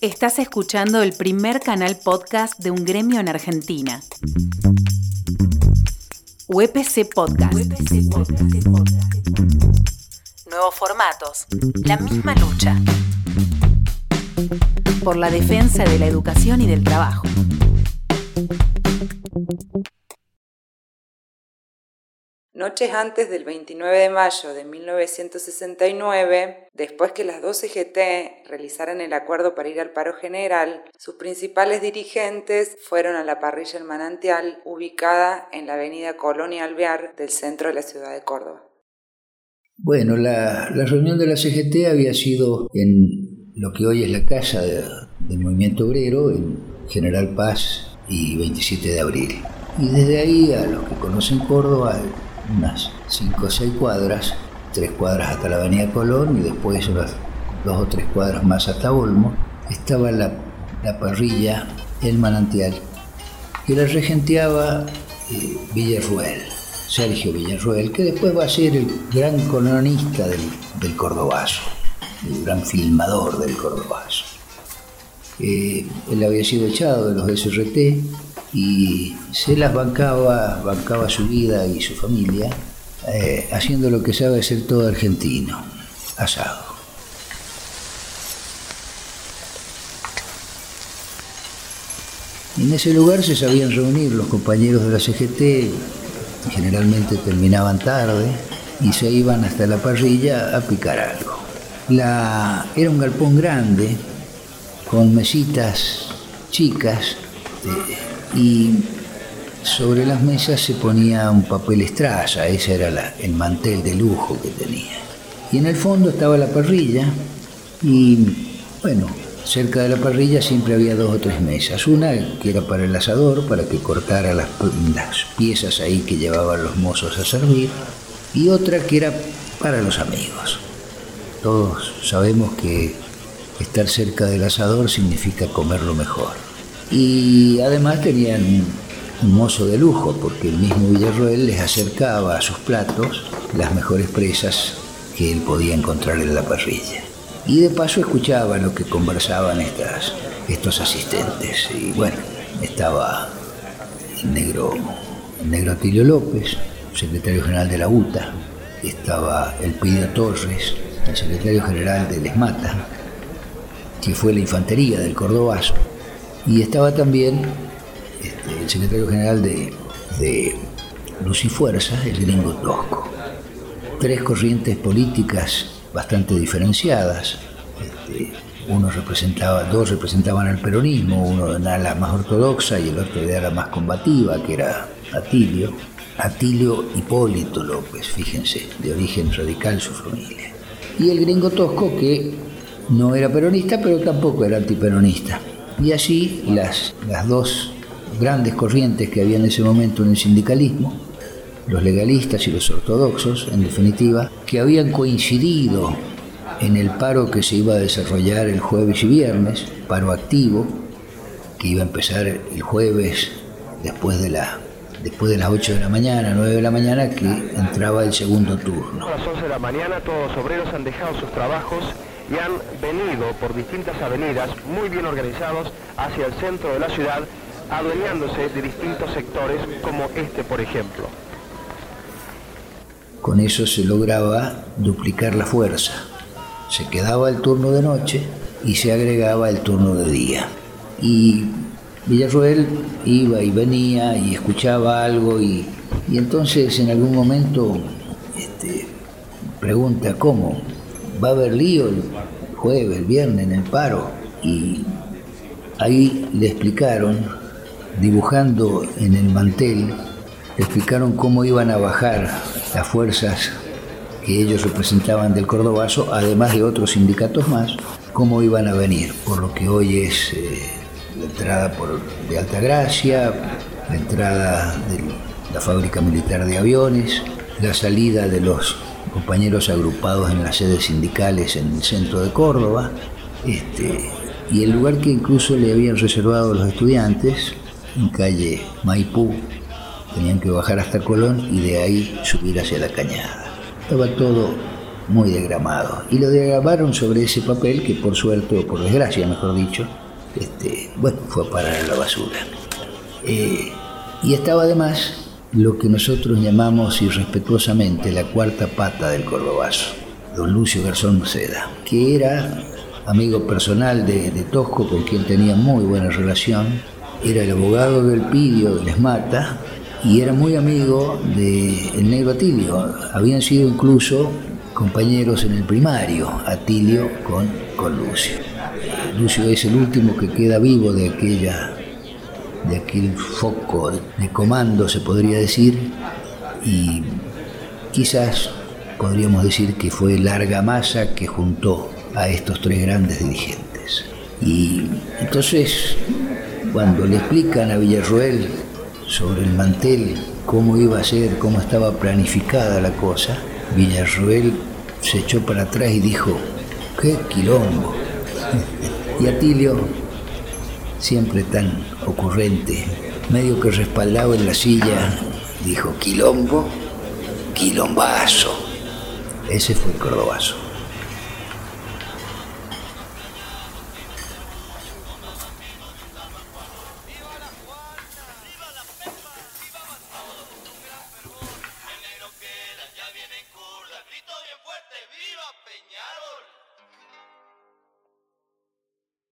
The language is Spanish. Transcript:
Estás escuchando el primer canal podcast de un gremio en Argentina. UPC Podcast. Nuevos formatos. La misma lucha. Por la defensa de la educación y del trabajo. Noches antes del 29 de mayo de 1969, después que las dos CGT realizaran el acuerdo para ir al paro general, sus principales dirigentes fueron a la parrilla El Manantial, ubicada en la avenida Colonia Alvear del centro de la ciudad de Córdoba. Bueno, la, reunión de la CGT había sido en lo que hoy es la casa del movimiento obrero, en General Paz y 27 de abril. Y desde ahí, a los que conocen Córdoba, unas 5 o 6 cuadras, 3 cuadras hasta la Avenida Colón y después unas 2 o 3 cuadras más hasta Olmo, estaba la, parrilla El Manantial, que la regenteaba eh, Villarruel, Sergio Villarruel, que después va a ser el gran colonista del, del Cordobazo, el gran filmador del Cordobazo. Eh, él había sido echado de los SRT y se las bancaba, bancaba su vida y su familia, eh, haciendo lo que sabe hacer todo argentino, asado. En ese lugar se sabían reunir los compañeros de la CGT, generalmente terminaban tarde y se iban hasta la parrilla a picar algo. Era un galpón grande, con mesitas chicas, y sobre las mesas se ponía un papel estraza, ese era el mantel de lujo que tenía. Y en el fondo estaba la parrilla y bueno, cerca de la parrilla siempre había dos o tres mesas. Una que era para el asador, para que cortara las, las piezas ahí que llevaban los mozos a servir, y otra que era para los amigos. Todos sabemos que estar cerca del asador significa comer lo mejor. Y además tenían un mozo de lujo, porque el mismo Villarroel les acercaba a sus platos las mejores presas que él podía encontrar en la parrilla. Y de paso escuchaba lo que conversaban estas, estos asistentes. Y bueno, estaba el negro, negro Atilio López, secretario general de la UTA, estaba el Pidio Torres, el secretario general de Lesmata, que fue la infantería del Cordobazo, y estaba también este, el secretario general de, Luz y Fuerza, el gringo Tosco. Tres corrientes políticas bastante diferenciadas. Este, uno representaba, dos representaban al peronismo, uno de la más ortodoxa y el otro de la más combativa, que era Atilio. Atilio Hipólito López, fíjense, de origen radical su familia. Y el gringo Tosco, que no era peronista, pero tampoco era antiperonista. Y así las, las dos grandes corrientes que había en ese momento en el sindicalismo, los legalistas y los ortodoxos, en definitiva, que habían coincidido en el paro que se iba a desarrollar el jueves y viernes, paro activo, que iba a empezar el jueves después de la después de las 8 de la mañana, 9 de la mañana, que entraba el segundo turno. A las 11 de la mañana todos los obreros han dejado sus trabajos y han venido por distintas avenidas muy bien organizados hacia el centro de la ciudad, adueñándose de distintos sectores como este, por ejemplo. Con eso se lograba duplicar la fuerza. Se quedaba el turno de noche y se agregaba el turno de día. Y Villarroel iba y venía y escuchaba algo y, entonces en algún momento este, pregunta, ¿cómo? Va a haber lío el jueves, el viernes en el paro. Y ahí le explicaron, dibujando en el mantel, le explicaron cómo iban a bajar las fuerzas que ellos representaban del Cordobazo, además de otros sindicatos más, cómo iban a venir, por lo que hoy es eh, la entrada por, de Altagracia, la entrada de la fábrica militar de aviones, la salida de los compañeros agrupados en las sedes sindicales en el centro de Córdoba, este, y el lugar que incluso le habían reservado los estudiantes, en calle Maipú, tenían que bajar hasta Colón y de ahí subir hacia la cañada. Estaba todo muy diagramado. Y lo diagramaron sobre ese papel que por suerte, o por desgracia mejor dicho, este, bueno, fue a parar a la basura. Eh, y estaba además lo que nosotros llamamos irrespetuosamente la cuarta pata del cordobazo, don Lucio Garzón Seda, que era amigo personal de, Tosco, con quien tenía muy buena relación, era el abogado del Pidio de Les Mata y era muy amigo de el negro Atilio. Habían sido incluso compañeros en el primario, Atilio con, con Lucio. Lucio es el último que queda vivo de aquella de aquel foco de comando, se podría decir, y quizás podríamos decir que fue larga masa que juntó a estos tres grandes dirigentes. Y entonces, cuando le explican a Villarroel sobre el mantel cómo iba a ser, cómo estaba planificada la cosa, Villarroel se echó para atrás y dijo, ¡qué quilombo! Y Atilio, siempre tan ocurrente, medio que respaldado en la silla, dijo, quilombo, quilombazo. Ese fue el cordobazo.